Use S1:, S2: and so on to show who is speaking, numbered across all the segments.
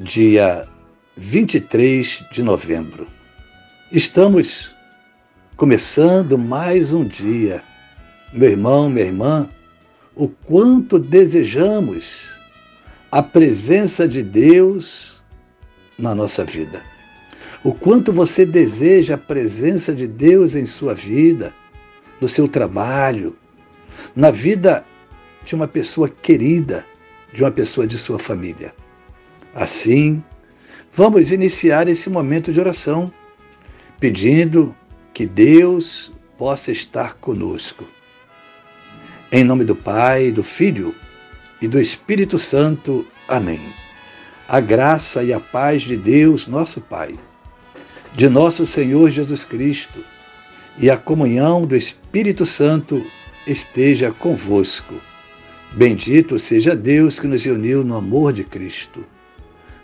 S1: dia 23 de novembro. Estamos começando mais um dia. Meu irmão, minha irmã, o quanto desejamos a presença de Deus na nossa vida. O quanto você deseja a presença de Deus em sua vida, no seu trabalho, na vida de uma pessoa querida, de uma pessoa de sua família. Assim, vamos iniciar esse momento de oração, pedindo que Deus possa estar conosco. Em nome do Pai, do Filho e do Espírito Santo. Amém. A graça e a paz de Deus, nosso Pai, de nosso Senhor Jesus Cristo e a comunhão do Espírito Santo esteja convosco. Bendito seja Deus que nos uniu no amor de Cristo.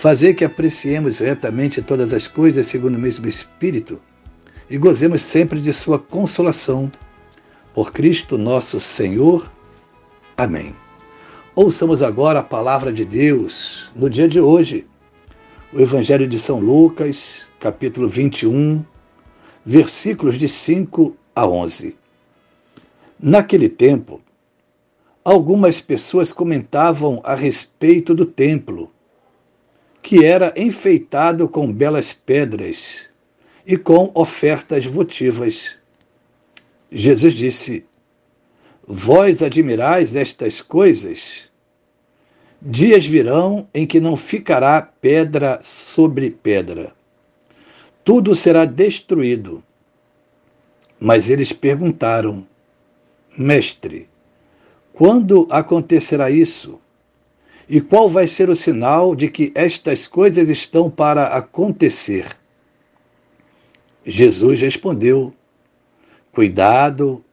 S1: fazer que apreciemos retamente todas as coisas segundo o mesmo Espírito e gozemos sempre de Sua consolação. Por Cristo nosso Senhor. Amém. Ouçamos agora a palavra de Deus no dia de hoje, o Evangelho de São Lucas, capítulo 21, versículos de 5 a 11. Naquele tempo, algumas pessoas comentavam a respeito do templo que era enfeitado com belas pedras e com ofertas votivas. Jesus disse: Vós admirais estas coisas? Dias virão em que não ficará pedra sobre pedra. Tudo será destruído. Mas eles perguntaram: Mestre, quando acontecerá isso? E qual vai ser o sinal de que estas coisas estão para acontecer? Jesus respondeu: Cuidado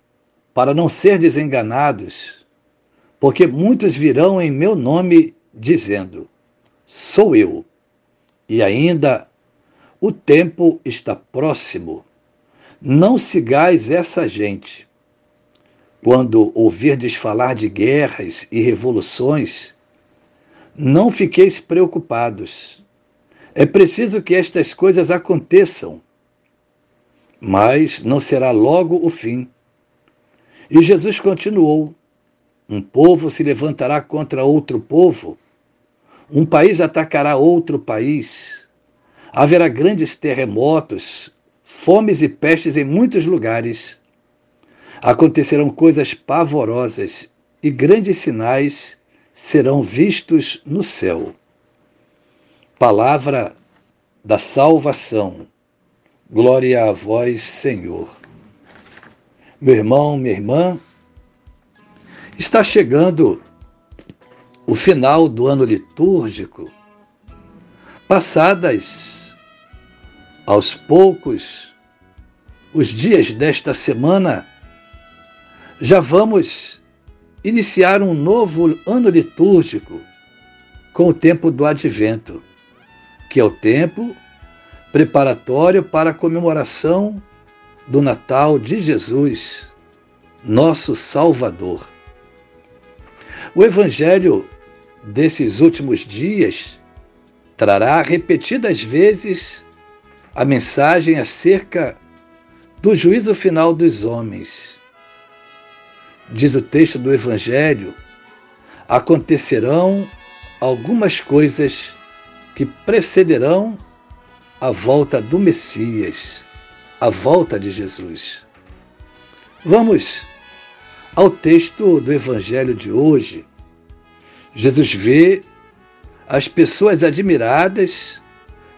S1: para não ser desenganados, porque muitos virão em meu nome dizendo: Sou eu. E ainda o tempo está próximo. Não sigais essa gente. Quando ouvirdes falar de guerras e revoluções, não fiqueis preocupados. É preciso que estas coisas aconteçam, mas não será logo o fim. E Jesus continuou: Um povo se levantará contra outro povo, um país atacará outro país, haverá grandes terremotos, fomes e pestes em muitos lugares. Acontecerão coisas pavorosas e grandes sinais serão vistos no céu. Palavra da salvação. Glória a vós, Senhor. Meu irmão, minha irmã, está chegando o final do ano litúrgico. Passadas aos poucos os dias desta semana, já vamos iniciar um novo ano litúrgico com o tempo do advento, que é o tempo preparatório para a comemoração do Natal de Jesus, nosso Salvador. O Evangelho desses últimos dias trará repetidas vezes a mensagem acerca do juízo final dos homens diz o texto do Evangelho, acontecerão algumas coisas que precederão a volta do Messias, a volta de Jesus. Vamos ao texto do Evangelho de hoje. Jesus vê as pessoas admiradas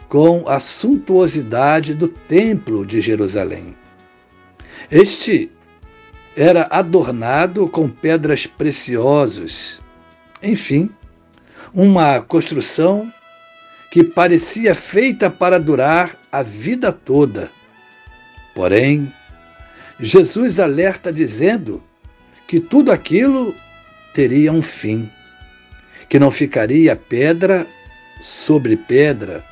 S1: com a suntuosidade do Templo de Jerusalém. Este era adornado com pedras preciosas. Enfim, uma construção que parecia feita para durar a vida toda. Porém, Jesus alerta dizendo que tudo aquilo teria um fim, que não ficaria pedra sobre pedra.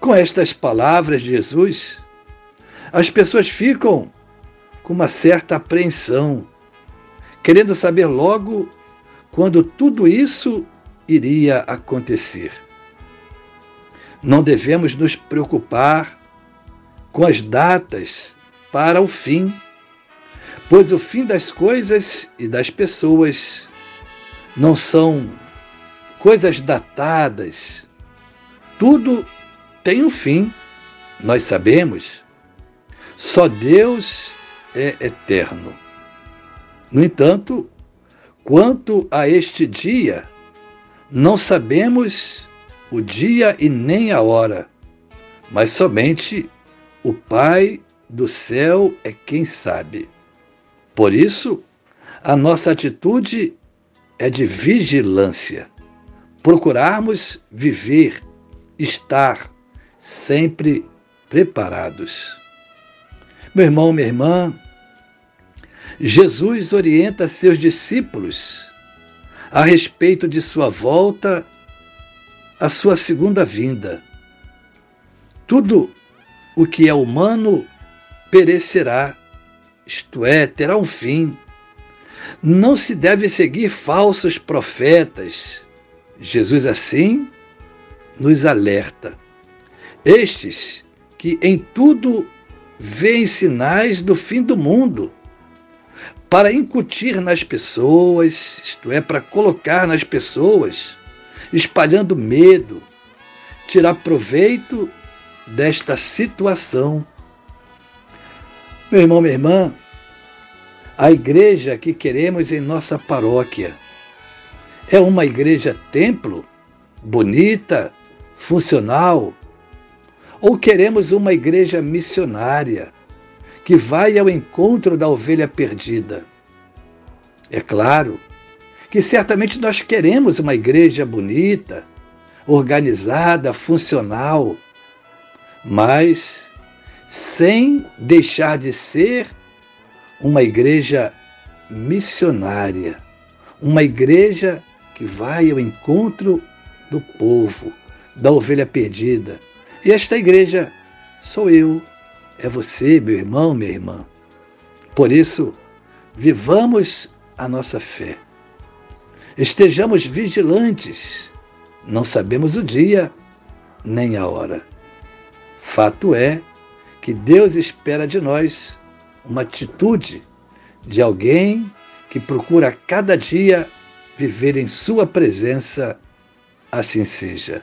S1: Com estas palavras de Jesus, as pessoas ficam com uma certa apreensão, querendo saber logo quando tudo isso iria acontecer. Não devemos nos preocupar com as datas para o fim, pois o fim das coisas e das pessoas não são coisas datadas. Tudo tem um fim, nós sabemos. Só Deus é eterno. No entanto, quanto a este dia, não sabemos o dia e nem a hora, mas somente o Pai do céu é quem sabe. Por isso, a nossa atitude é de vigilância. Procurarmos viver, estar sempre preparados. Meu irmão, minha irmã, Jesus orienta seus discípulos a respeito de sua volta, a sua segunda vinda. Tudo o que é humano perecerá, isto é, terá um fim. Não se deve seguir falsos profetas. Jesus, assim, nos alerta. Estes que em tudo veem sinais do fim do mundo, para incutir nas pessoas, isto é, para colocar nas pessoas, espalhando medo, tirar proveito desta situação. Meu irmão, minha irmã, a igreja que queremos em nossa paróquia é uma igreja templo, bonita, funcional, ou queremos uma igreja missionária que vai ao encontro da ovelha perdida? É claro que certamente nós queremos uma igreja bonita, organizada, funcional, mas sem deixar de ser uma igreja missionária, uma igreja que vai ao encontro do povo, da ovelha perdida, e esta igreja sou eu, é você, meu irmão, minha irmã. Por isso, vivamos a nossa fé. Estejamos vigilantes. Não sabemos o dia nem a hora. Fato é que Deus espera de nós uma atitude de alguém que procura cada dia viver em Sua presença. Assim seja.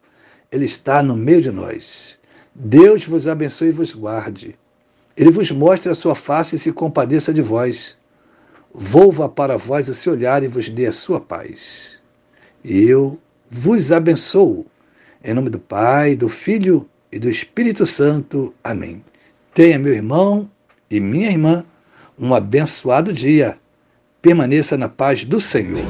S1: Ele está no meio de nós. Deus vos abençoe e vos guarde. Ele vos mostre a sua face e se compadeça de vós. Volva para vós o seu olhar e vos dê a sua paz. E eu vos abençoo,
S2: Em nome do Pai, do Filho e do Espírito Santo. Amém. Tenha, meu irmão e minha irmã, um abençoado dia. Permaneça na paz do Senhor.